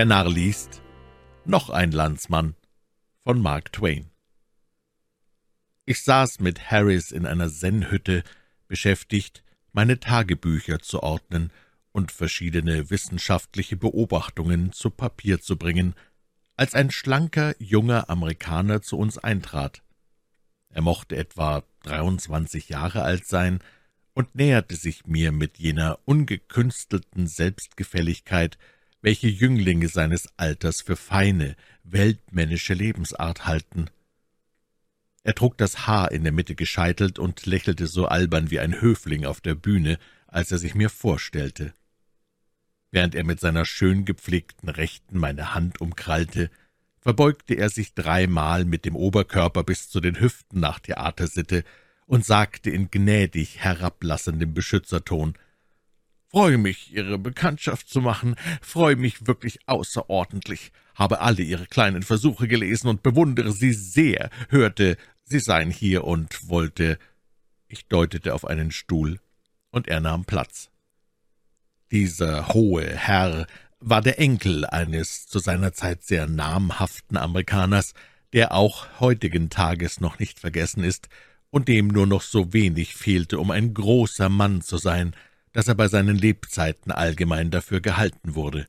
Der Narr liest Noch ein Landsmann von Mark Twain. Ich saß mit Harris in einer Zen-Hütte, beschäftigt, meine Tagebücher zu ordnen und verschiedene wissenschaftliche Beobachtungen zu Papier zu bringen, als ein schlanker, junger Amerikaner zu uns eintrat. Er mochte etwa 23 Jahre alt sein und näherte sich mir mit jener ungekünstelten Selbstgefälligkeit, welche Jünglinge seines Alters für feine, weltmännische Lebensart halten. Er trug das Haar in der Mitte gescheitelt und lächelte so albern wie ein Höfling auf der Bühne, als er sich mir vorstellte. Während er mit seiner schön gepflegten Rechten meine Hand umkrallte, verbeugte er sich dreimal mit dem Oberkörper bis zu den Hüften nach Theatersitte und sagte in gnädig herablassendem Beschützerton »Freue mich, Ihre Bekanntschaft zu machen, freue mich wirklich außerordentlich, habe alle Ihre kleinen Versuche gelesen und bewundere Sie sehr, hörte, Sie seien hier und wollte...« Ich deutete auf einen Stuhl, und er nahm Platz. Dieser hohe Herr war der Enkel eines zu seiner Zeit sehr namhaften Amerikaners, der auch heutigen Tages noch nicht vergessen ist und dem nur noch so wenig fehlte, um ein großer Mann zu sein, dass er bei seinen Lebzeiten allgemein dafür gehalten wurde.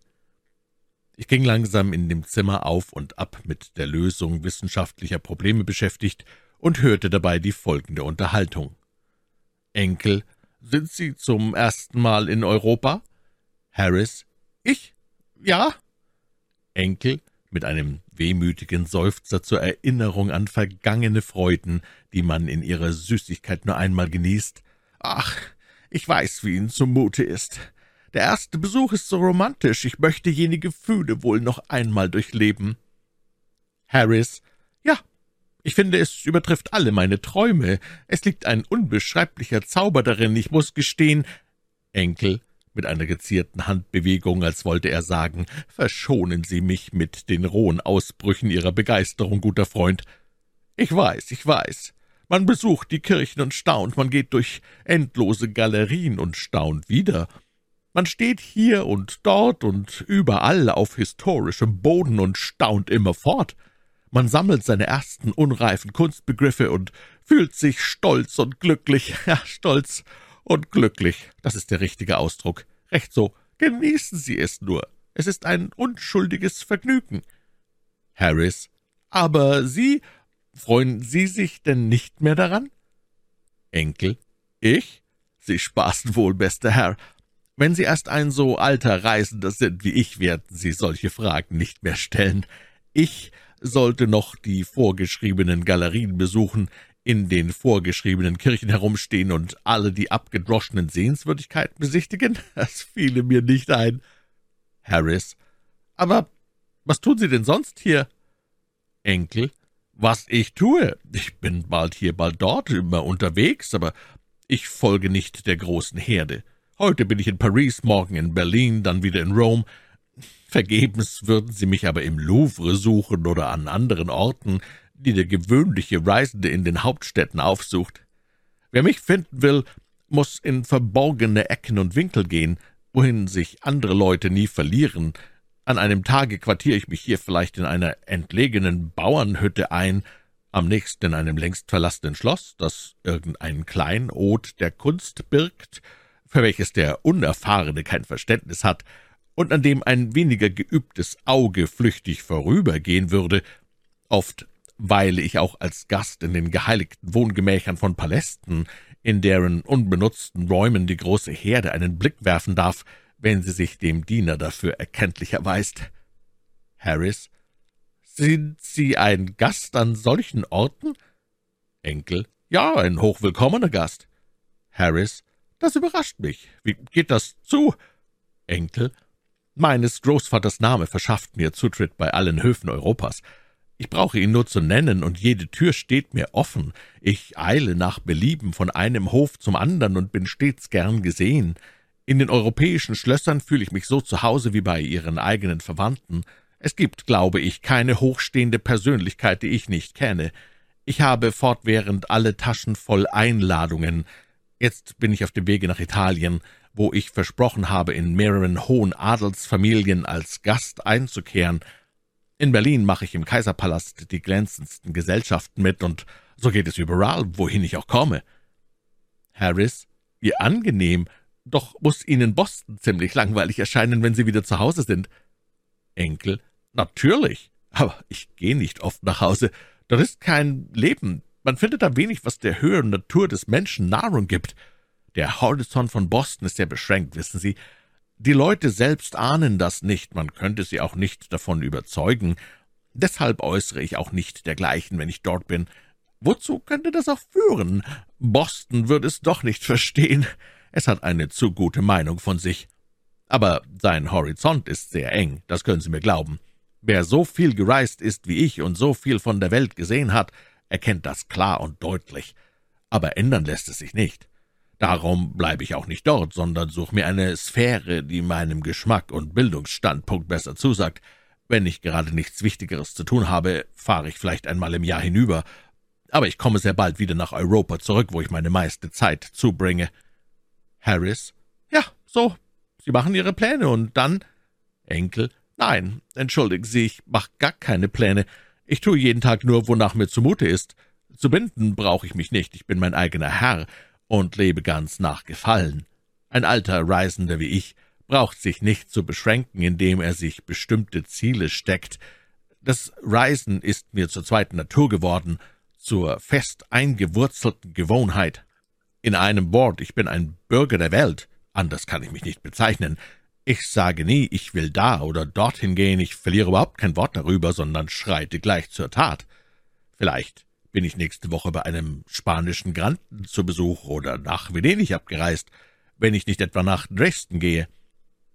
Ich ging langsam in dem Zimmer auf und ab mit der Lösung wissenschaftlicher Probleme beschäftigt und hörte dabei die folgende Unterhaltung. Enkel, sind Sie zum ersten Mal in Europa? Harris. Ich? Ja. Enkel mit einem wehmütigen Seufzer zur Erinnerung an vergangene Freuden, die man in ihrer Süßigkeit nur einmal genießt. Ach, ich weiß, wie Ihnen zumute ist. Der erste Besuch ist so romantisch, ich möchte jene Gefühle wohl noch einmal durchleben. Harris. Ja, ich finde, es übertrifft alle meine Träume. Es liegt ein unbeschreiblicher Zauber darin, ich muss gestehen. Enkel mit einer gezierten Handbewegung, als wollte er sagen, »Verschonen Sie mich mit den rohen Ausbrüchen Ihrer Begeisterung, guter Freund.« »Ich weiß, ich weiß. Man besucht die Kirchen und staunt, man geht durch endlose Galerien und staunt wieder. Man steht hier und dort und überall auf historischem Boden und staunt immerfort. Man sammelt seine ersten unreifen Kunstbegriffe und fühlt sich stolz und glücklich, ja, stolz und glücklich, das ist der richtige Ausdruck. Recht so, genießen Sie es nur. Es ist ein unschuldiges Vergnügen. Harris, aber Sie, freuen Sie sich denn nicht mehr daran? Enkel, ich? Sie spaßen wohl, bester Herr. Wenn Sie erst ein so alter Reisender sind wie ich, werden Sie solche Fragen nicht mehr stellen. Ich sollte noch die vorgeschriebenen Galerien besuchen, in den vorgeschriebenen Kirchen herumstehen und alle die abgedroschenen Sehenswürdigkeiten besichtigen? Das fiele mir nicht ein. Harris. Aber was tun Sie denn sonst hier? Enkel. Was ich tue? Ich bin bald hier, bald dort, immer unterwegs, aber ich folge nicht der großen Herde. Heute bin ich in Paris, morgen in Berlin, dann wieder in Rom. Vergebens würden Sie mich aber im Louvre suchen oder an anderen Orten, die der gewöhnliche Reisende in den Hauptstädten aufsucht. Wer mich finden will, muss in verborgene Ecken und Winkel gehen, wohin sich andere Leute nie verlieren. An einem Tage quartiere ich mich hier vielleicht in einer entlegenen Bauernhütte ein, am nächsten in einem längst verlassenen Schloss, das irgendein Kleinod der Kunst birgt, für welches der Unerfahrene kein Verständnis hat, und an dem ein weniger geübtes Auge flüchtig vorübergehen würde. Oft weile ich auch als Gast in den geheiligten Wohngemächern von Palästen, in deren unbenutzten Räumen die große Herde einen Blick werfen darf, wenn sie sich dem Diener dafür erkenntlich erweist. Harris, sind Sie ein Gast an solchen Orten? Enkel, ja, ein hochwillkommener Gast. Harris, das überrascht mich. Wie geht das zu? Enkel, meines Großvaters Name verschafft mir Zutritt bei allen Höfen Europas. Ich brauche ihn nur zu nennen, und jede Tür steht mir offen. Ich eile nach Belieben von einem Hof zum anderen und bin stets gern gesehen. In den europäischen Schlössern fühle ich mich so zu Hause wie bei ihren eigenen Verwandten. Es gibt, glaube ich, keine hochstehende Persönlichkeit, die ich nicht kenne. Ich habe fortwährend alle Taschen voll Einladungen. Jetzt bin ich auf dem Wege nach Italien, wo ich versprochen habe, in mehreren hohen Adelsfamilien als Gast einzukehren. In Berlin mache ich im Kaiserpalast die glänzendsten Gesellschaften mit, und so geht es überall, wohin ich auch komme. Harris, wie angenehm, doch muss Ihnen Boston ziemlich langweilig erscheinen, wenn Sie wieder zu Hause sind. Enkel, natürlich, aber ich gehe nicht oft nach Hause. Dort ist kein Leben. Man findet da wenig, was der höheren Natur des Menschen Nahrung gibt. Der Horizont von Boston ist sehr beschränkt, wissen Sie. Die Leute selbst ahnen das nicht, man könnte sie auch nicht davon überzeugen. Deshalb äußere ich auch nicht dergleichen, wenn ich dort bin. Wozu könnte das auch führen? Boston würde es doch nicht verstehen. Es hat eine zu gute Meinung von sich. Aber sein Horizont ist sehr eng, das können Sie mir glauben. Wer so viel gereist ist wie ich und so viel von der Welt gesehen hat, erkennt das klar und deutlich. Aber ändern lässt es sich nicht. Darum bleibe ich auch nicht dort, sondern suche mir eine Sphäre, die meinem Geschmack und Bildungsstandpunkt besser zusagt. Wenn ich gerade nichts Wichtigeres zu tun habe, fahre ich vielleicht einmal im Jahr hinüber, aber ich komme sehr bald wieder nach Europa zurück, wo ich meine meiste Zeit zubringe. Harris. Ja, so. Sie machen Ihre Pläne und dann. Enkel. Nein, entschuldigen Sie, ich mache gar keine Pläne. Ich tue jeden Tag nur, wonach mir zumute ist. Zu binden brauche ich mich nicht, ich bin mein eigener Herr und lebe ganz nach Gefallen. Ein alter Reisender wie ich braucht sich nicht zu beschränken, indem er sich bestimmte Ziele steckt. Das Reisen ist mir zur zweiten Natur geworden, zur fest eingewurzelten Gewohnheit. In einem Wort, ich bin ein Bürger der Welt, anders kann ich mich nicht bezeichnen. Ich sage nie, ich will da oder dorthin gehen, ich verliere überhaupt kein Wort darüber, sondern schreite gleich zur Tat. Vielleicht bin ich nächste Woche bei einem spanischen Granden zu Besuch oder nach Venedig abgereist, wenn ich nicht etwa nach Dresden gehe.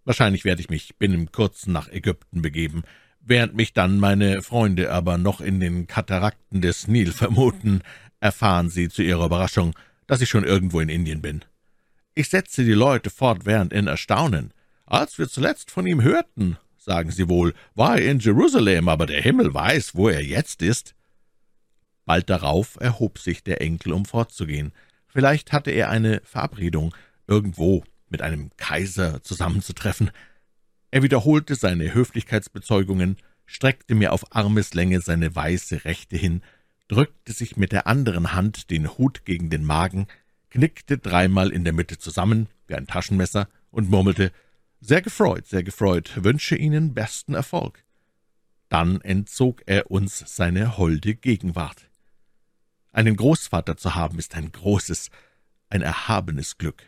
Wahrscheinlich werde ich mich binnen kurzem nach Ägypten begeben, während mich dann meine Freunde aber noch in den Katarakten des Nil vermuten, erfahren sie zu ihrer Überraschung, dass ich schon irgendwo in Indien bin. Ich setze die Leute fortwährend in Erstaunen. Als wir zuletzt von ihm hörten, sagen sie wohl, war er in Jerusalem, aber der Himmel weiß, wo er jetzt ist. Bald darauf erhob sich der Enkel, um fortzugehen. Vielleicht hatte er eine Verabredung, irgendwo mit einem Kaiser zusammenzutreffen. Er wiederholte seine Höflichkeitsbezeugungen, streckte mir auf Armeslänge seine weiße Rechte hin, drückte sich mit der anderen Hand den Hut gegen den Magen, knickte dreimal in der Mitte zusammen, wie ein Taschenmesser, und murmelte, »Sehr gefreut, sehr gefreut, wünsche Ihnen besten Erfolg.« Dann entzog er uns seine holde Gegenwart. Einen Großvater zu haben, ist ein großes, ein erhabenes Glück.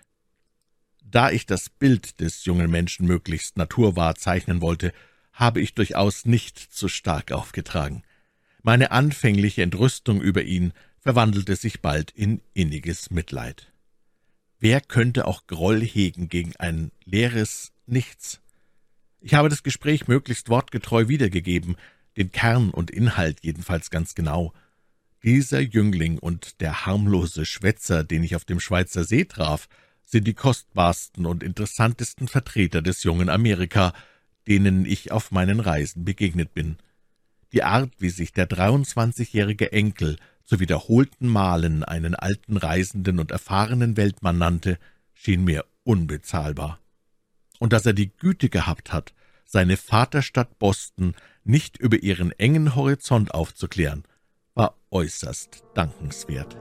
Da ich das Bild des jungen Menschen möglichst naturwahr zeichnen wollte, habe ich durchaus nicht zu stark aufgetragen. Meine anfängliche Entrüstung über ihn verwandelte sich bald in inniges Mitleid. Wer könnte auch Groll hegen gegen ein leeres Nichts? Ich habe das Gespräch möglichst wortgetreu wiedergegeben, den Kern und Inhalt jedenfalls ganz genau. Dieser Jüngling und der harmlose Schwätzer, den ich auf dem Schweizer See traf, sind die kostbarsten und interessantesten Vertreter des jungen Amerika, denen ich auf meinen Reisen begegnet bin. Die Art, wie sich der 23-jährige Enkel zu wiederholten Malen einen alten Reisenden und erfahrenen Weltmann nannte, schien mir unbezahlbar. Und dass er die Güte gehabt hat, seine Vaterstadt Boston nicht über ihren engen Horizont aufzuklären, war äußerst dankenswert.